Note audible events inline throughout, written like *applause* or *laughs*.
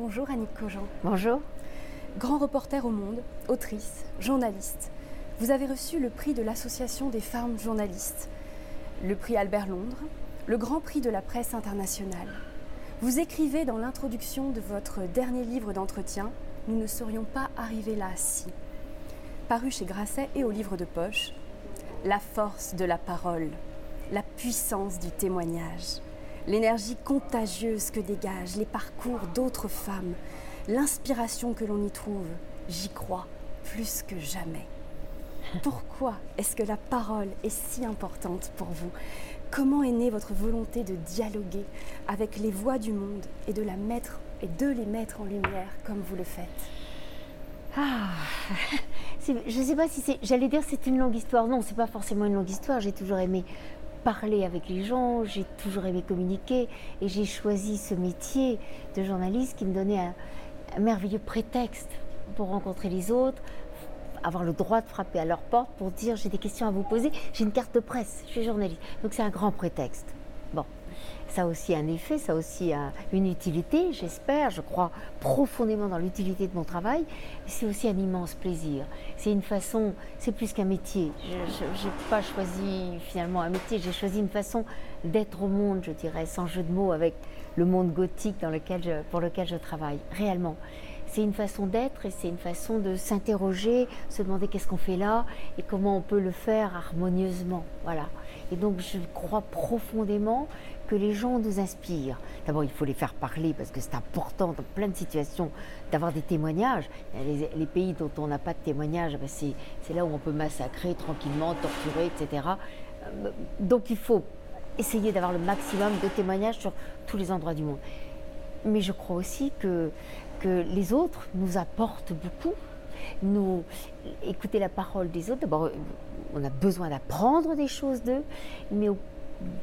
Bonjour Annick Cogent. Bonjour. Grand reporter au monde, autrice, journaliste. Vous avez reçu le prix de l'Association des femmes journalistes, le prix Albert Londres, le Grand Prix de la presse internationale. Vous écrivez dans l'introduction de votre dernier livre d'entretien Nous ne serions pas arrivés là si. Paru chez Grasset et au livre de poche, La force de la parole, la puissance du témoignage l'énergie contagieuse que dégagent les parcours d'autres femmes, l'inspiration que l'on y trouve, j'y crois plus que jamais. Pourquoi est-ce que la parole est si importante pour vous? Comment est née votre volonté de dialoguer avec les voix du monde et de mettre les mettre en lumière comme vous le faites? Ah, *laughs* je ne sais pas si c'est. J'allais dire c'est une longue histoire. Non, c'est pas forcément une longue histoire. J'ai toujours aimé parler avec les gens, j'ai toujours aimé communiquer et j'ai choisi ce métier de journaliste qui me donnait un, merveilleux prétexte pour rencontrer les autres, avoir le droit de frapper à leur porte pour dire j'ai des questions à vous poser, j'ai une carte de presse, je suis journaliste. Donc c'est un grand prétexte. Ça a aussi un effet, ça a aussi une utilité, j'espère. Je crois profondément dans l'utilité de mon travail. C'est aussi un immense plaisir. C'est une façon, c'est plus qu'un métier. Je n'ai pas choisi finalement un métier, j'ai choisi une façon d'être au monde, je dirais, sans jeu de mots, avec le monde gothique dans lequel pour lequel je travaille, réellement c'est une façon d'être et c'est une façon de s'interroger, se demander qu'est-ce qu'on fait là et comment on peut le faire harmonieusement. Voilà. Et donc je crois profondément que les gens nous inspirent. D'abord, il faut les faire parler parce que c'est important dans plein de situations d'avoir des témoignages. Les, pays dont on n'a pas de témoignages, ben, c'est là où on peut massacrer tranquillement, torturer, etc. Euh, donc il faut essayer d'avoir le maximum de témoignages sur tous les endroits du monde. Mais je crois aussi que, les autres nous apportent beaucoup. Écouter la parole des autres. D'abord, on a besoin d'apprendre des choses d'eux, mais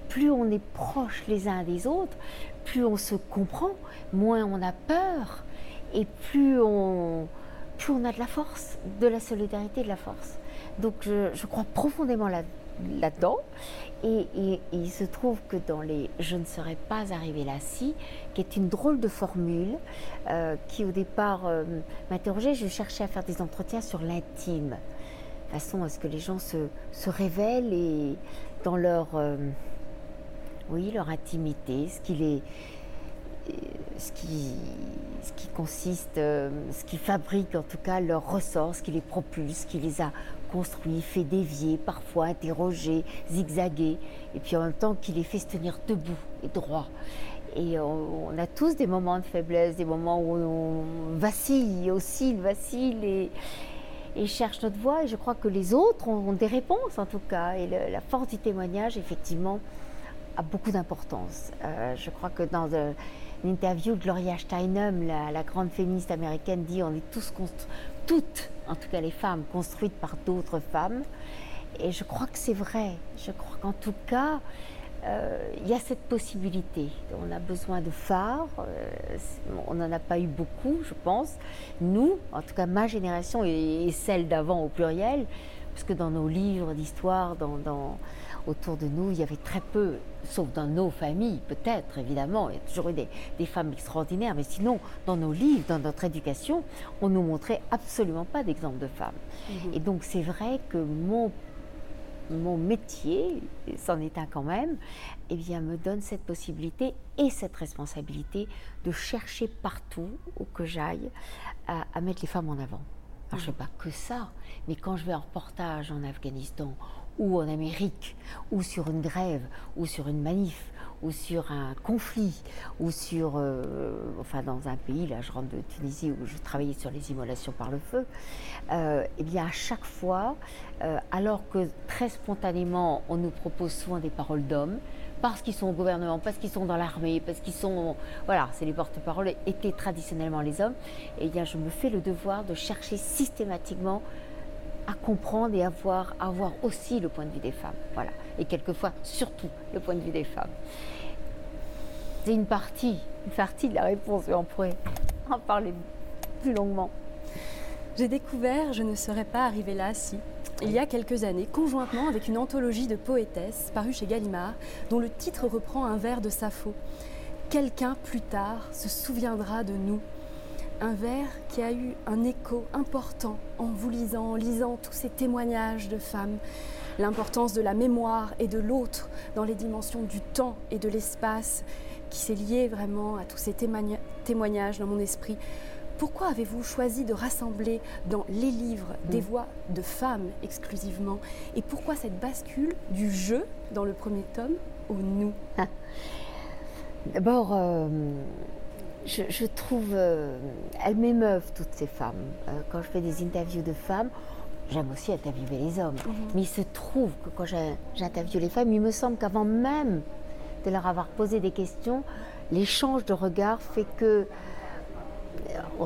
plus on est proche les uns des autres, plus on se comprend, moins on a peur et plus on, plus on a de la force, de la solidarité, de la force. Donc je, crois profondément là-dedans. et, il se trouve que dans les Je ne serais pas arrivé là si, qui est une drôle de formule, euh, qui au départ euh, m'interrogeait, je cherchais à faire des entretiens sur l'intime façon à ce que les gens se, se révèlent et dans leur, euh, oui, leur intimité, ce qui les, ce qui, ce qui consiste, euh, ce qui fabrique en tout cas leur ressort, ce qui les propulse, ce qui les a construits, fait dévier, parfois interroger, zigzaguer, et puis en même temps qui les fait se tenir debout et droit. Et on, on a tous des moments de faiblesse, des moments où on vacille, oscille, vacille, et, et cherche notre voie. Et je crois que les autres ont, des réponses en tout cas. Et la force du témoignage, effectivement, a beaucoup d'importance. Euh, je crois que dans euh, l'interview, Gloria Steinem, la, grande féministe américaine, dit on est tous toutes, en tout cas les femmes, construites par d'autres femmes. Et je crois que c'est vrai. Je crois qu'en tout cas, il y a cette possibilité. On a besoin de phares. Euh, on n'en a pas eu beaucoup, je pense. Nous, en tout cas ma génération et, celle d'avant au pluriel, parce que dans nos livres d'histoire, dans, autour de nous, il y avait très peu, sauf dans nos familles, peut-être, évidemment, il y a toujours eu des, femmes extraordinaires, mais sinon, dans nos livres, dans notre éducation, on nous montrait absolument pas d'exemple de femmes. Mhm. Et donc, c'est vrai que mon mon métier, c'en est un quand même, eh bien, me donne cette possibilité et cette responsabilité de chercher partout où que j'aille à, mettre les femmes en avant. Alors, je ne fais pas que ça, mais quand je vais en reportage en Afghanistan ou en Amérique, ou sur une grève, ou sur une manif, ou sur un conflit, ou sur, euh, enfin dans un pays, là je rentre de Tunisie où je travaillais sur les immolations par le feu, euh, eh bien à chaque fois, euh, alors que très spontanément on nous propose souvent des paroles d'hommes, parce qu'ils sont au gouvernement, parce qu'ils sont dans l'armée, parce qu'ils sont, voilà, c'est les porte-paroles, étaient traditionnellement les hommes, et eh bien je me fais le devoir de chercher systématiquement à comprendre et à voir, aussi le point de vue des femmes. Voilà. Et quelquefois, surtout, le point de vue des femmes. C'est une partie, une partie de la réponse, mais on pourrait en parler plus longuement. J'ai découvert Je ne serais pas arrivée là si, il y a quelques années, conjointement avec une anthologie de poétesses parue chez Gallimard, dont le titre reprend un vers de Sappho. Quelqu'un plus tard se souviendra de nous un vers qui a eu un écho important en vous lisant, en lisant tous ces témoignages de femmes, l'importance de la mémoire et de l'autre dans les dimensions du temps et de l'espace qui s'est lié vraiment à tous ces témoignages dans mon esprit. Pourquoi avez-vous choisi de rassembler dans les livres des mm. voix de femmes exclusivement? Et pourquoi cette bascule du je dans le premier tome au nous? Ah. D'abord, euh, je, trouve, euh, elles m'émeuvent toutes ces femmes. Euh, quand je fais des interviews de femmes, j'aime aussi interviewer les hommes. Mhm. Mais il se trouve que quand j'interviewe les femmes, il me semble qu'avant même de leur avoir posé des questions, l'échange de regards fait que, euh,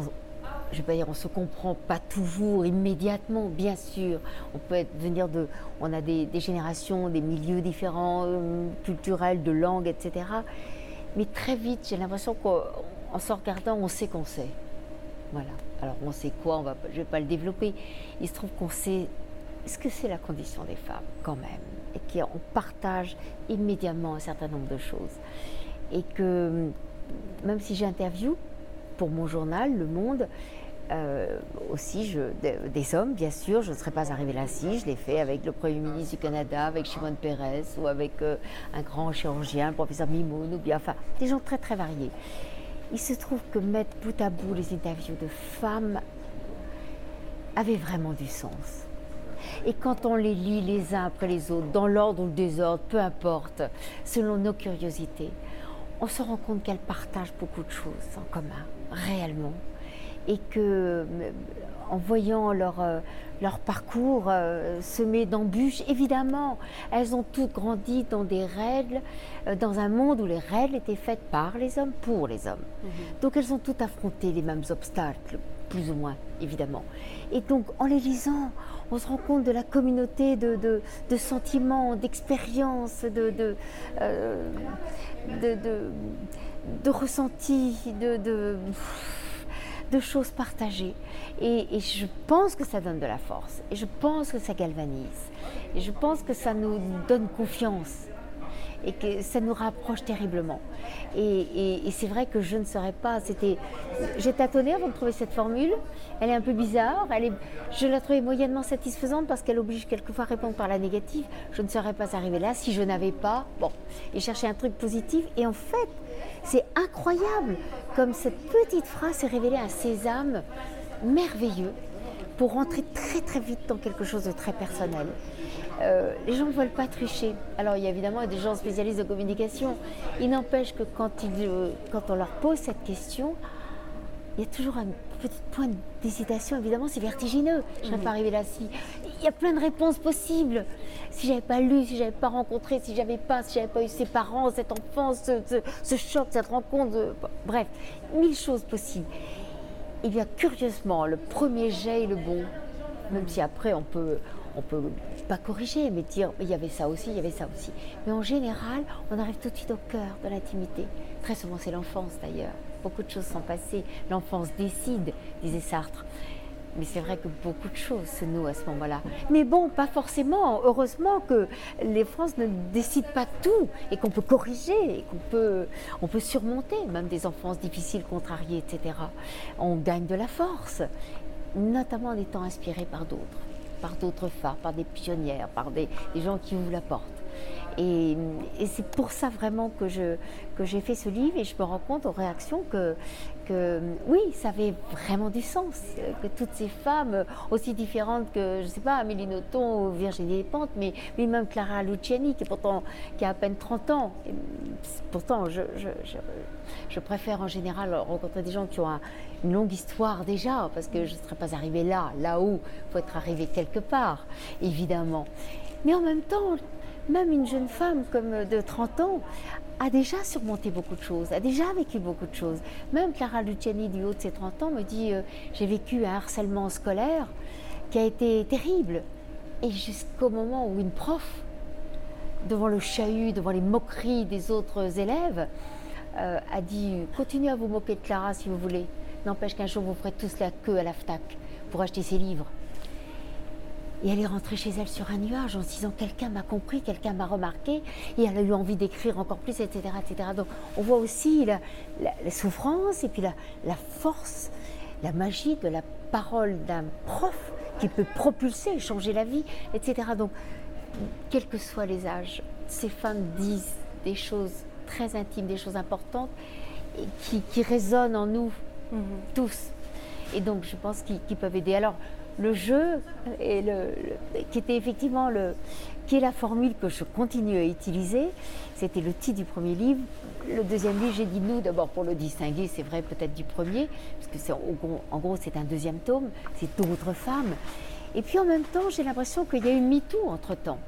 je vais pas dire, on se comprend pas toujours immédiatement, bien sûr. On peut être, venir de, on a des, générations, des milieux différents, culturels, de langues, etc. Mais très vite, j'ai l'impression qu'on en se regardant, on sait qu'on sait. Voilà. Alors on sait quoi, on va, je ne vais pas le développer. Il se trouve qu'on sait ce que c'est la condition des femmes quand même, et qu'on partage immédiatement un certain nombre de choses. Et que même si j'interviewe pour mon journal, Le Monde, euh, aussi des hommes, bien sûr, je ne serais pas arrivée là si je l'ai fait avec le Premier ministre du Canada, avec Shimon Peres, ou avec euh, un grand chirurgien, le professeur Mimoun, ou bien, enfin, des gens très très variés. Il se trouve que mettre bout à bout les interviews de femmes avait vraiment du sens. Et quand on les lit les uns après les autres, dans l'ordre ou le désordre, peu importe, selon nos curiosités, on se rend compte qu'elles partagent beaucoup de choses en commun, réellement. Et que, en voyant leur, euh, leur parcours euh, semé d'embûches. Évidemment, elles ont toutes grandi dans des règles, euh, dans un monde où les règles étaient faites par les hommes, pour les hommes. Mhm. Donc elles ont toutes affronté les mêmes obstacles, plus ou moins, évidemment. Et donc en les lisant, on se rend compte de la communauté de, de, sentiments, d'expériences, de, de, euh, de, ressentis, de de choses partagées. Et, je pense que ça donne de la force. Et je pense que ça galvanise. Et je pense que ça nous donne confiance. Et que ça nous rapproche terriblement. Et, c'est vrai que je ne serais pas. C'était, j'ai tâtonné avant de trouver cette formule. Elle est un peu bizarre. Elle est, je la trouvais moyennement satisfaisante parce qu'elle oblige quelquefois à répondre par la négative. Je ne serais pas arrivée là si je n'avais pas. Bon, et chercher un truc positif. Et en fait, c'est incroyable comme cette petite phrase s'est révélée un sésame merveilleux pour rentrer très très vite dans quelque chose de très personnel. Euh, les gens ne veulent pas tricher. Alors il y a évidemment des gens spécialistes de communication. Il n'empêche que quand, euh, quand on leur pose cette question, il y a toujours un petit point d'hésitation. Évidemment, c'est vertigineux. Je ne serais pas arrivée là si. Il y a plein de réponses possibles. Si j'avais pas lu, si j'avais pas rencontré, si j'avais pas, si j'avais pas eu ses parents, cette enfance, ce, choc, cette rencontre, bref, mille choses possibles. Et bien, curieusement, le premier jet est le bon, même si après on peut, on peut pas corriger, mais dire il y avait ça aussi, il y avait ça aussi. Mais en général, on arrive tout de suite au cœur de l'intimité. Très souvent, c'est l'enfance d'ailleurs. Beaucoup de choses sont passées. L'enfance décide, disait Sartre. Mais c'est vrai que beaucoup de choses se nouent à ce moment-là. Mais bon, pas forcément. Heureusement que les France ne décident pas tout et qu'on peut corriger, et qu'on peut, on peut surmonter même des enfances difficiles, contrariées, etc. On gagne de la force, notamment en étant inspiré par d'autres, par d'autres phares, par des pionnières, par des gens qui ouvrent la porte. Et, c'est pour ça vraiment que, j'ai fait ce livre et je me rends compte aux réactions que, oui, ça avait vraiment du sens. Que toutes ces femmes, aussi différentes que, je ne sais pas, Amélie Nothomb ou Virginie Despentes, mais, mais même Clara Luciani, qui, pourtant, qui a à peine 30 ans. pourtant, je, préfère en général rencontrer des gens qui ont une longue histoire déjà, parce que je ne serais pas arrivée là, là où il faut être arrivé quelque part, évidemment. Mais en même temps, même une jeune femme comme de 30 ans a déjà surmonté beaucoup de choses, a déjà vécu beaucoup de choses. Même Clara Luciani, du haut de ses 30 ans, me dit euh, J'ai vécu un harcèlement scolaire qui a été terrible. Et jusqu'au moment où une prof, devant le chahut, devant les moqueries des autres élèves, euh, a dit Continuez à vous moquer de Clara si vous voulez. N'empêche qu'un jour vous ferez tous la queue à la FTAC pour acheter ses livres. Et elle est rentrée chez elle sur un nuage en se disant quelqu'un m'a compris, quelqu'un m'a remarqué, et elle a eu envie d'écrire encore plus, etc., etc. Donc on voit aussi la, souffrance et puis la, force la magie de la parole d'un prof qui peut propulser, changer la vie, etc. Donc, quels que soient les âges, ces femmes disent des choses très intimes, des choses importantes, et qui, résonnent en nous mhm. tous. Et donc, je pense qu'ils peuvent aider. Alors, le jeu, et le, qui était effectivement le, qui est la formule que je continue à utiliser, c'était le titre du premier livre. Le deuxième livre, j'ai dit nous d'abord pour le distinguer, c'est vrai peut-être du premier, parce que c'est en gros c'est un deuxième tome, c'est d'autres femmes. Et puis en même temps, j'ai l'impression qu'il y a eu MeToo entre-temps.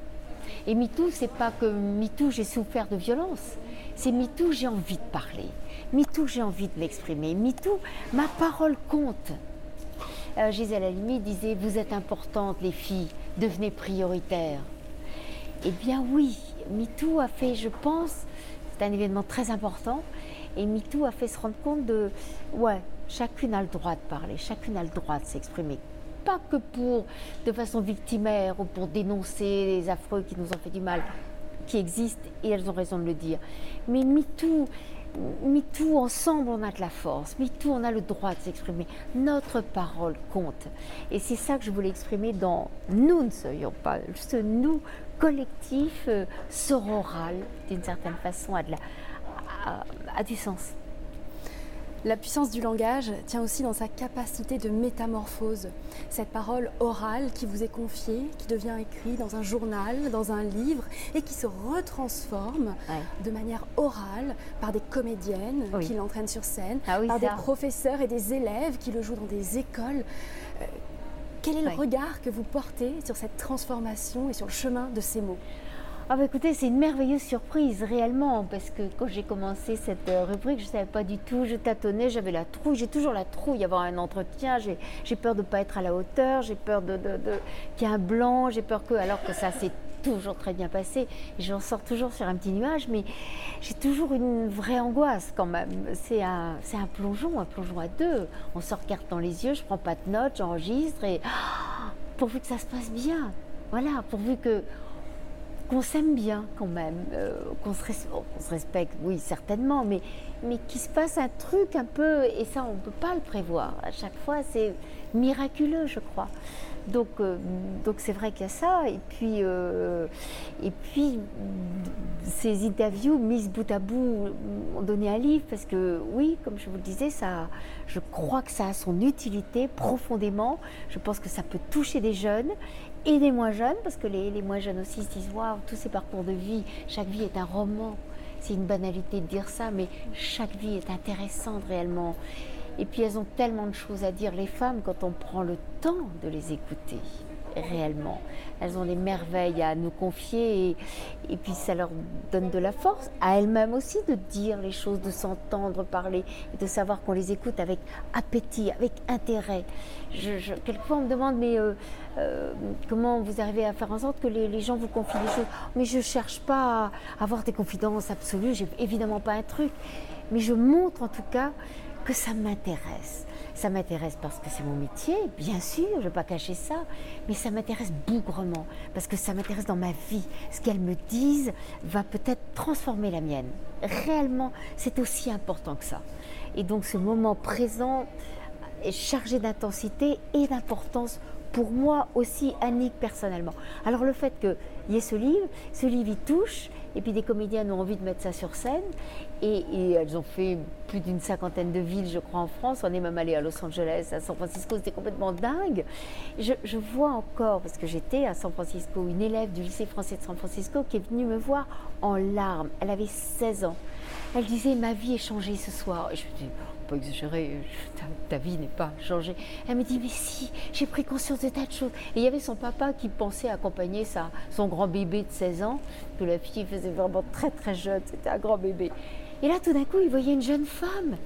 Et MeToo, c'est pas que MeToo, j'ai souffert de violence. C'est MeToo, j'ai envie de parler. MeToo, j'ai envie de m'exprimer. MeToo, ma parole compte. Euh, Gisèle Halimi disait Vous êtes importantes, les filles, devenez prioritaires. Eh bien, oui, MeToo a fait, je pense, c'est un événement très important, et MeToo a fait se rendre compte de Ouais, chacune a le droit de parler, chacune a le droit de s'exprimer pas que pour, de façon victimaire ou pour dénoncer les affreux qui nous ont fait du mal, qui existent et elles ont raison de le dire. Mais MeToo, MeToo, ensemble, on a de la force. MeToo, on a le droit de s'exprimer. Notre parole compte. Et c'est ça que je voulais exprimer dans Nous ne soyons pas, ce nous collectif, euh, sororal, d'une certaine façon, a du sens. La puissance du langage tient aussi dans sa capacité de métamorphose. Cette parole orale qui vous est confiée, qui devient écrite dans un journal, dans un livre, et qui se retransforme de manière orale par des comédiennes qui l'entraînent sur scène, ah par des professeurs et des élèves qui le jouent dans des écoles. Euh, quel est le regard que vous portez sur cette transformation et sur le chemin de ces mots? Ah bah écoutez, c'est une merveilleuse surprise réellement parce que quand j'ai commencé cette euh, rubrique, je ne savais pas du tout, je tâtonnais, j'avais la trouille, j'ai toujours la trouille avoir un entretien, j'ai peur de ne pas être à la hauteur, j'ai peur de, qu'il y ait un blanc, j'ai peur que, alors que ça s'est toujours très bien passé, j'en sors toujours sur un petit nuage, mais j'ai toujours une vraie angoisse quand même. C'est un, un plongeon, un plongeon à deux. On sort carte dans les yeux, je prends pas de notes, j'enregistre et pourvu que ça se passe bien. Voilà, pourvu que qu'on s'aime bien quand même, euh, qu'on se, respecte, oui certainement, mais, mais qu'il se passe un truc un peu, et ça on ne peut pas le prévoir, à chaque fois c'est miraculeux je crois. Donc euh, donc c'est vrai qu'il y a ça, et puis, euh, et puis ces interviews mises bout à bout ont donné un livre, parce que oui, comme je vous le disais, ça, je crois que ça a son utilité profondément, je pense que ça peut toucher des jeunes, et des moins jeunes, parce que les, les moins jeunes aussi se disent Waouh, tous ces parcours de vie, chaque vie est un roman. C'est une banalité de dire ça, mais chaque vie est intéressante réellement. Et puis elles ont tellement de choses à dire, les femmes, quand on prend le temps de les écouter réellement. Elles ont des merveilles à nous confier et, puis ça leur donne de la force, à elles-mêmes aussi, de dire les choses, de s'entendre parler et de savoir qu'on les écoute avec appétit, avec intérêt. Je, quelquefois on me demande mais euh, euh, comment vous arrivez à faire en sorte que les, gens vous confient des choses? Mais je ne cherche pas à avoir des confidences absolues, j'ai évidemment pas un truc, mais je montre en tout cas que ça m'intéresse. Ça m'intéresse parce que c'est mon métier, bien sûr, je ne vais pas cacher ça, mais ça m'intéresse bougrement, parce que ça m'intéresse dans ma vie. Ce qu'elles me disent va peut-être transformer la mienne. Réellement, c'est aussi important que ça. Et donc ce moment présent est chargé d'intensité et d'importance pour moi aussi, Annick, personnellement. Alors le fait qu'il y ait ce livre, ce livre il touche, et puis des comédiennes ont envie de mettre ça sur scène. Et, elles ont fait plus d'une cinquantaine de villes, je crois, en France. On est même allé à Los Angeles, à San Francisco. C'était complètement dingue. Je, vois encore, parce que j'étais à San Francisco, une élève du lycée français de San Francisco qui est venue me voir en larmes. Elle avait 16 ans. Elle disait Ma vie est changée ce soir. Et je me dis pas exagérer, ta, vie n'est pas changée. Elle me dit, mais si, j'ai pris conscience de tas de choses. Et il y avait son papa qui pensait accompagner sa, son grand bébé de 16 ans, que la fille faisait vraiment très très jeune, c'était un grand bébé. Et là, tout d'un coup, il voyait une jeune femme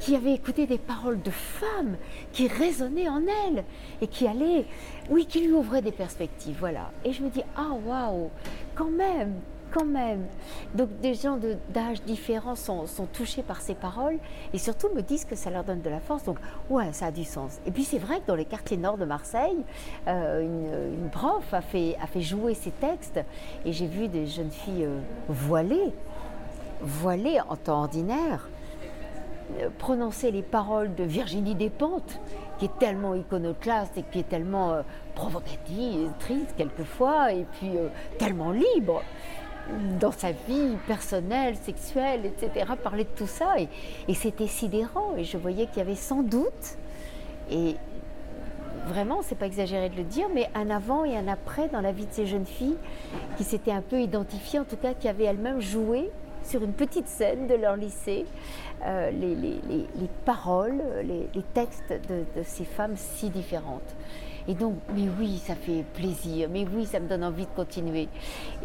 qui avait écouté des paroles de femme, qui résonnaient en elle, et qui allait, oui, qui lui ouvrait des perspectives, voilà. Et je me dis, ah waouh, quand même, quand même. Donc des gens d'âge différents sont, touchés par ces paroles et surtout me disent que ça leur donne de la force. Donc ouais, ça a du sens. Et puis c'est vrai que dans les quartiers nord de Marseille, euh, une, prof a fait, a fait jouer ces textes et j'ai vu des jeunes filles euh, voilées, voilées en temps ordinaire, euh, prononcer les paroles de Virginie Despentes, qui est tellement iconoclaste et qui est tellement euh, provocative, triste quelquefois, et puis euh, tellement libre dans sa vie personnelle, sexuelle, etc., parler de tout ça. Et, et c'était sidérant. Et je voyais qu'il y avait sans doute, et vraiment, c'est pas exagéré de le dire, mais un avant et un après dans la vie de ces jeunes filles qui s'étaient un peu identifiées, en tout cas qui avaient elles-mêmes joué sur une petite scène de leur lycée euh, les, les, les, les, paroles, les, textes de, ces femmes si différentes. Et donc, mais oui, ça fait plaisir, mais oui, ça me donne envie de continuer.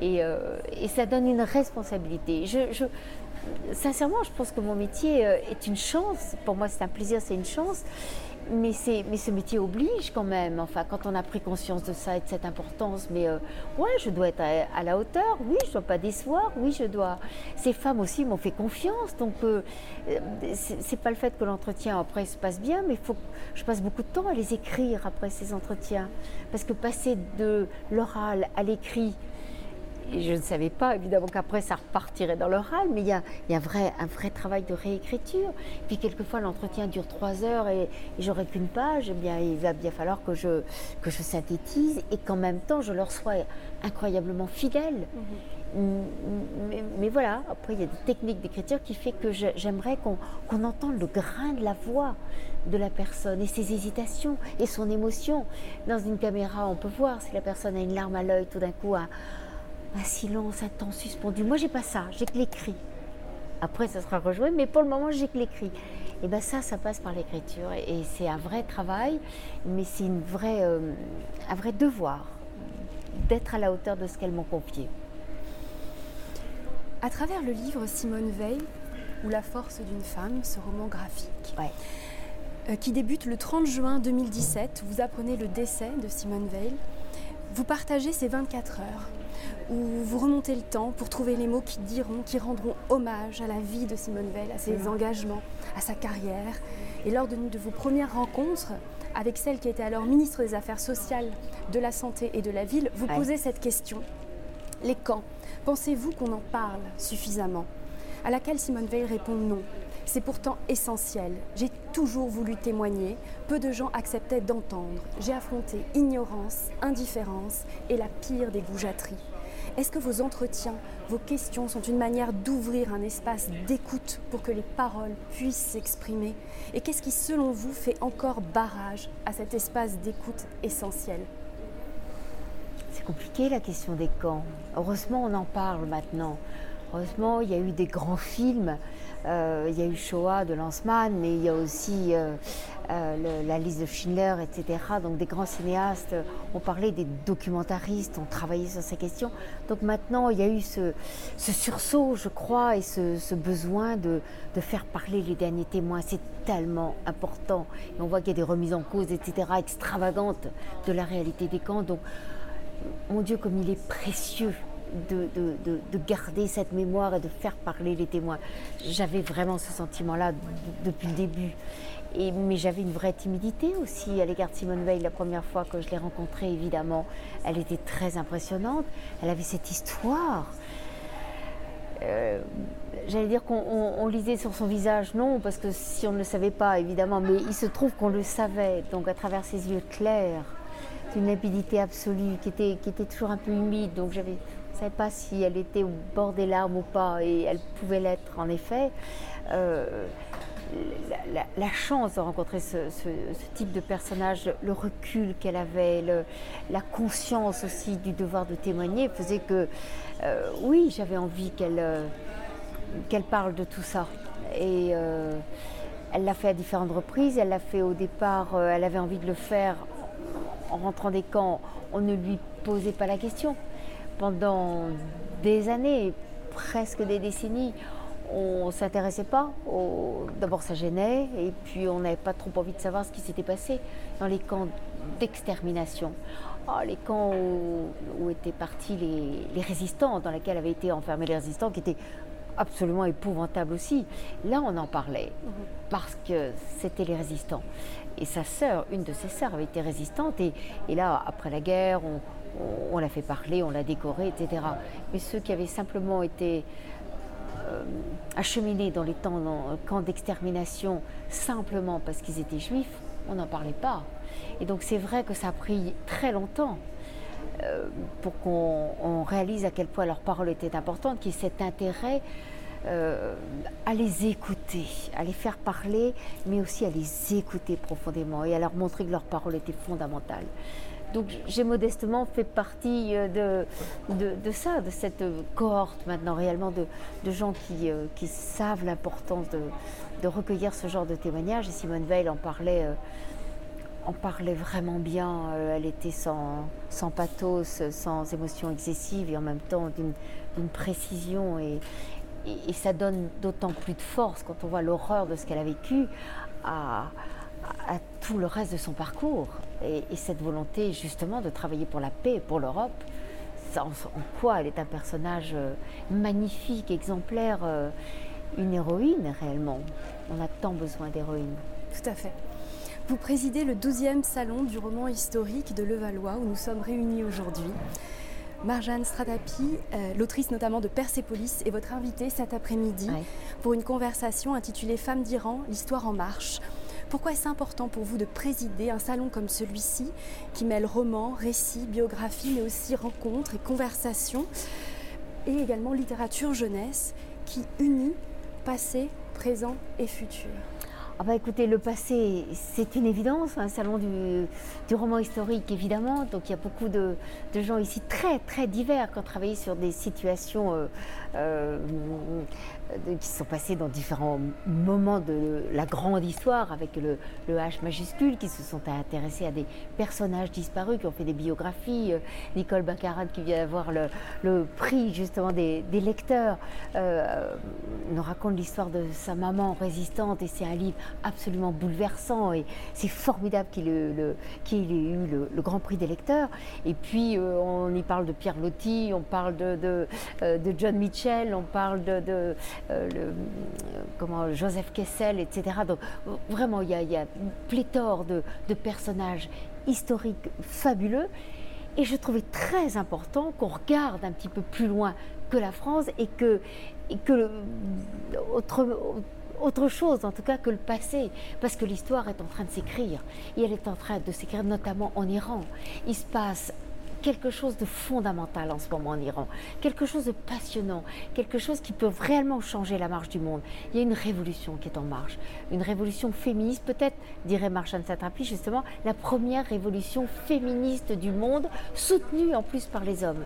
Et, euh, et ça donne une responsabilité. Je, sincèrement, je pense que mon métier euh, est une chance. Pour moi, c'est un plaisir, c'est une chance mais, ce métier oblige quand même, enfin, quand on a pris conscience de ça et de cette importance, mais euh, ouais, je dois être à, la hauteur, oui, je ne dois pas décevoir, oui, je dois. Ces femmes aussi m'ont fait confiance, donc euh, c'est pas le fait que l'entretien après se passe bien, mais faut je passe beaucoup de temps à les écrire après ces entretiens. Parce que passer de l'oral à l'écrit, et je ne savais pas évidemment qu'après ça repartirait dans l'oral, mais il y a, il y a un, vrai, un vrai travail de réécriture. Puis quelquefois l'entretien dure trois heures et, et j'aurai qu'une page, eh bien, il va bien falloir que je, que je synthétise et qu'en même temps je leur sois incroyablement fidèle. Mm -hmm. mais, mais, voilà, après il y a des techniques d'écriture qui fait que j'aimerais qu'on qu entende le grain de la voix de la personne et ses hésitations et son émotion. Dans une caméra, on peut voir si la personne a une larme à l'œil tout d'un coup. Un silence, un temps suspendu. Moi, j'ai pas ça, j'ai que l'écrit. Après, ça sera rejoué, mais pour le moment, j'ai que l'écrit. Et bien ça, ça passe par l'écriture. Et c'est un vrai travail, mais c'est une vraie, euh, un vrai devoir d'être à la hauteur de ce qu'elles m'ont confié. À travers le livre Simone Veil, ou La force d'une femme, ce roman graphique, ouais. euh, qui débute le 30 juin 2017, vous apprenez le décès de Simone Veil. Vous partagez ces 24 heures où vous remontez le temps pour trouver les mots qui diront, qui rendront hommage à la vie de Simone Veil, à ses mmh. engagements, à sa carrière. Et lors de, de, vos premières rencontres avec celle qui était alors ministre des Affaires sociales, de la Santé et de la Ville, vous posez cette question. Les camps, pensez-vous qu'on en parle suffisamment? À laquelle Simone Veil répond non. C'est pourtant essentiel. J'ai toujours voulu témoigner. Peu de gens acceptaient d'entendre. J'ai affronté ignorance, indifférence et la pire des goujateries. Est-ce que vos entretiens, vos questions sont une manière d'ouvrir un espace d'écoute pour que les paroles puissent s'exprimer Et qu'est-ce qui, selon vous, fait encore barrage à cet espace d'écoute essentiel C'est compliqué la question des camps. Heureusement, on en parle maintenant. Heureusement, il y a eu des grands films. Euh, il y a eu Shoah de Lanzmann, mais il y a aussi euh, euh, la liste de Schindler, etc. Donc des grands cinéastes ont parlé, des documentaristes ont travaillé sur ces questions. Donc maintenant, il y a eu ce, sursaut, je crois, et ce, besoin de, faire parler les derniers témoins. C'est tellement important. On voit qu'il y a des remises en cause, etc., extravagantes de la réalité des camps. Donc, mon Dieu, comme il est précieux de, garder cette mémoire et de faire parler les témoins. J'avais vraiment ce sentiment-là depuis le début. Mais j'avais une vraie timidité aussi à l'égard de Simone Veil la première fois que je l'ai rencontrée, évidemment. Elle était très impressionnante. Elle avait cette histoire. Euh, J'allais dire qu'on on, on lisait sur son visage, non, parce que si on ne le savait pas, évidemment, mais il se trouve qu'on le savait, donc à travers ses yeux clairs, une limpidité absolue qui était, qui était toujours un peu humide, donc j'avais ne savais pas si elle était au bord des larmes ou pas, et elle pouvait l'être en effet. Euh, la, chance de rencontrer ce, type de personnage, le recul qu'elle avait, la conscience aussi du devoir de témoigner faisait que, euh, oui, j'avais envie qu'elle euh, qu'elle parle de tout ça. Et euh, elle l'a fait à différentes reprises. Elle l'a fait au départ, elle avait envie de le faire en rentrant des camps. On ne lui posait pas la question pendant des années, presque des décennies, on ne s'intéressait pas. Au... D'abord, ça gênait, et puis on n'avait pas trop envie de savoir ce qui s'était passé dans les camps d'extermination. Oh, les camps où, où, étaient partis les, les, résistants, dans lesquels avaient été enfermés les résistants, qui étaient absolument épouvantables aussi. Là, on en parlait, mmh. parce que c'était les résistants. Et sa sœur, une de ses sœurs, avait été résistante, et, et là, après la guerre, on, on l'a fait parler, on l'a décoré, etc. Mais ceux qui avaient simplement été acheminés dans les dans, camps d'extermination simplement parce qu'ils étaient juifs, on n'en parlait pas. Et donc c'est vrai que ça a pris très longtemps pour qu'on réalise à quel point leur parole était importante, qu'il y ait cet intérêt euh, à les écouter, à les faire parler, mais aussi à les écouter profondément et à leur montrer que leur parole était fondamentale. Donc j'ai modestement fait partie euh, de, de, ça, de cette cohorte maintenant réellement de, de gens qui, euh, qui savent l'importance de, recueillir ce genre de témoignages. Et Simone Veil en parlait, en parlait vraiment bien. elle était sans, sans pathos, sans émotion excessive et en même temps d'une précision et, et, ça donne d'autant plus de force quand on voit l'horreur de ce qu'elle a vécu à, tout le reste de son parcours. Et, cette volonté justement de travailler pour la paix et pour l'Europe, en, en, quoi elle est un personnage euh, magnifique, exemplaire, euh, une héroïne réellement? On a tant besoin d'héroïnes. Tout à fait. Vous présidez le 12e salon du roman historique de Levallois où nous sommes réunis aujourd'hui. Marjane Stradapi, euh, l'autrice notamment de Persépolis, est votre invitée cet après-midi pour une conversation intitulée Femmes d'Iran, l'histoire en marche. Pourquoi est-ce important pour vous de présider un salon comme celui-ci qui mêle romans, récits, biographies, mais aussi rencontres et conversations, et également littérature jeunesse qui unit passé, présent et futur? Ah bah écoutez, le passé, c'est une évidence, un salon du, roman historique évidemment, donc il y a beaucoup de, gens ici très très divers qui ont travaillé sur des situations euh, euh, qui sont passées dans différents moments de la grande histoire avec le, H majuscule, qui se sont intéressés à des personnages disparus, qui ont fait des biographies. Euh, Nicole Baccarat qui vient d'avoir le, prix justement des, lecteurs nous raconte l'histoire de sa maman résistante et c'est un livre absolument bouleversant et c'est formidable qu'il ait, eu le, Grand Prix des lecteurs. Et puis euh, on y parle de Pierre Loti, on parle de, euh, John Mitchell, on parle de, euh, comment, Joseph Kessel, etc. Donc vraiment, il y a, une pléthore de, personnages historiques fabuleux. Et je trouvais très important qu'on regarde un petit peu plus loin que la France et que, et que autre, autre chose en tout cas que le passé, parce que l'histoire est en train de s'écrire, et elle est en train de s'écrire notamment en Iran. Il se passe quelque chose de fondamental en ce moment en Iran, quelque chose de passionnant, quelque chose qui peut réellement changer la marche du monde. Il y a une révolution qui est en marche, une révolution féministe, peut-être, dirait Marchand Satrapi, justement, la première révolution féministe du monde, soutenue en plus par les hommes.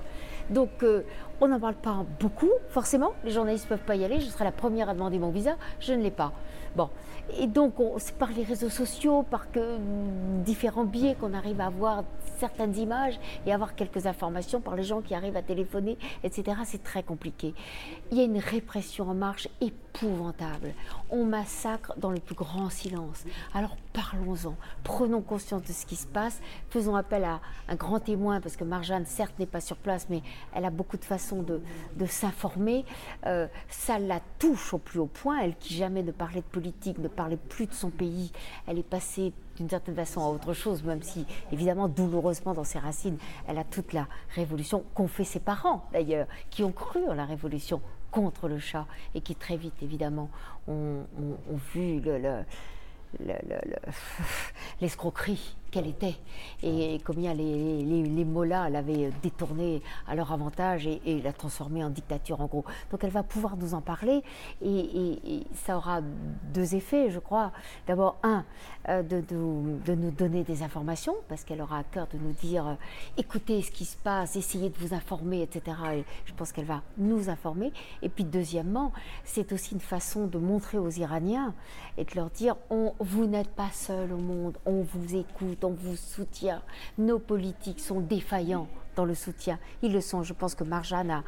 Donc, euh, on n'en parle pas beaucoup, forcément. Les journalistes ne peuvent pas y aller. Je serai la première à demander mon visa. Je ne l'ai pas. Bon. Et donc, c'est par les réseaux sociaux, par que, différents biais qu'on arrive à avoir certaines images et avoir quelques informations par les gens qui arrivent à téléphoner, etc. C'est très compliqué. Il y a une répression en marche On massacre dans le plus grand silence. Alors parlons-en, prenons conscience de ce qui se passe, faisons appel à un grand témoin, parce que Marjane, certes, n'est pas sur place, mais elle a beaucoup de façons de, s'informer. Euh, ça la touche au plus haut point, elle qui jamais ne parlait de politique, ne parlait plus de son pays, elle est passée d'une certaine façon à autre chose, même si évidemment douloureusement dans ses racines, elle a toute la révolution qu'ont fait ses parents d'ailleurs, qui ont cru en la révolution contre le chat et qui très vite évidemment ont, vu le *laughs* l'escroquerie qu'elle était et combien les, les, mollahs l'avaient détournée à leur avantage et, et, la transformée en dictature en gros. Donc elle va pouvoir nous en parler et, ça aura deux effets, je crois. D'abord, un, euh, de, de, nous donner des informations parce qu'elle aura à cœur de nous dire euh, écoutez ce qui se passe, essayez de vous informer, etc. Et je pense qu'elle va nous informer. Et puis deuxièmement, c'est aussi une façon de montrer aux Iraniens et de leur dire on, vous n'êtes pas seul au monde, on vous écoute on vous soutient. Nos politiques sont défaillants dans le soutien. Ils le sont. Je pense que Marjane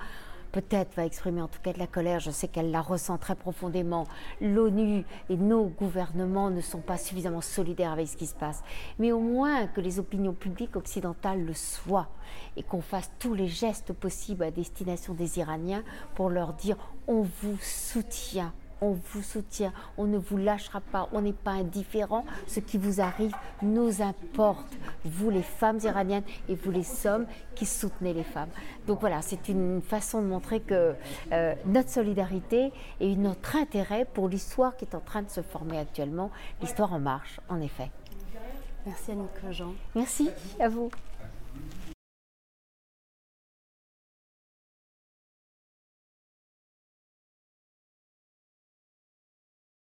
peut-être va exprimer en tout cas de la colère, je sais qu'elle la ressent très profondément. L'ONU et nos gouvernements ne sont pas suffisamment solidaires avec ce qui se passe. Mais au moins que les opinions publiques occidentales le soient et qu'on fasse tous les gestes possibles à destination des Iraniens pour leur dire on vous soutient on vous soutient, on ne vous lâchera pas, on n'est pas indifférent. Ce qui vous arrive nous importe, vous les femmes iraniennes et vous les hommes qui soutenez les femmes. Donc voilà, c'est une façon de montrer que euh, notre solidarité et notre intérêt pour l'histoire qui est en train de se former actuellement, l'histoire en marche, en effet. Merci Annick Jean. Merci à vous.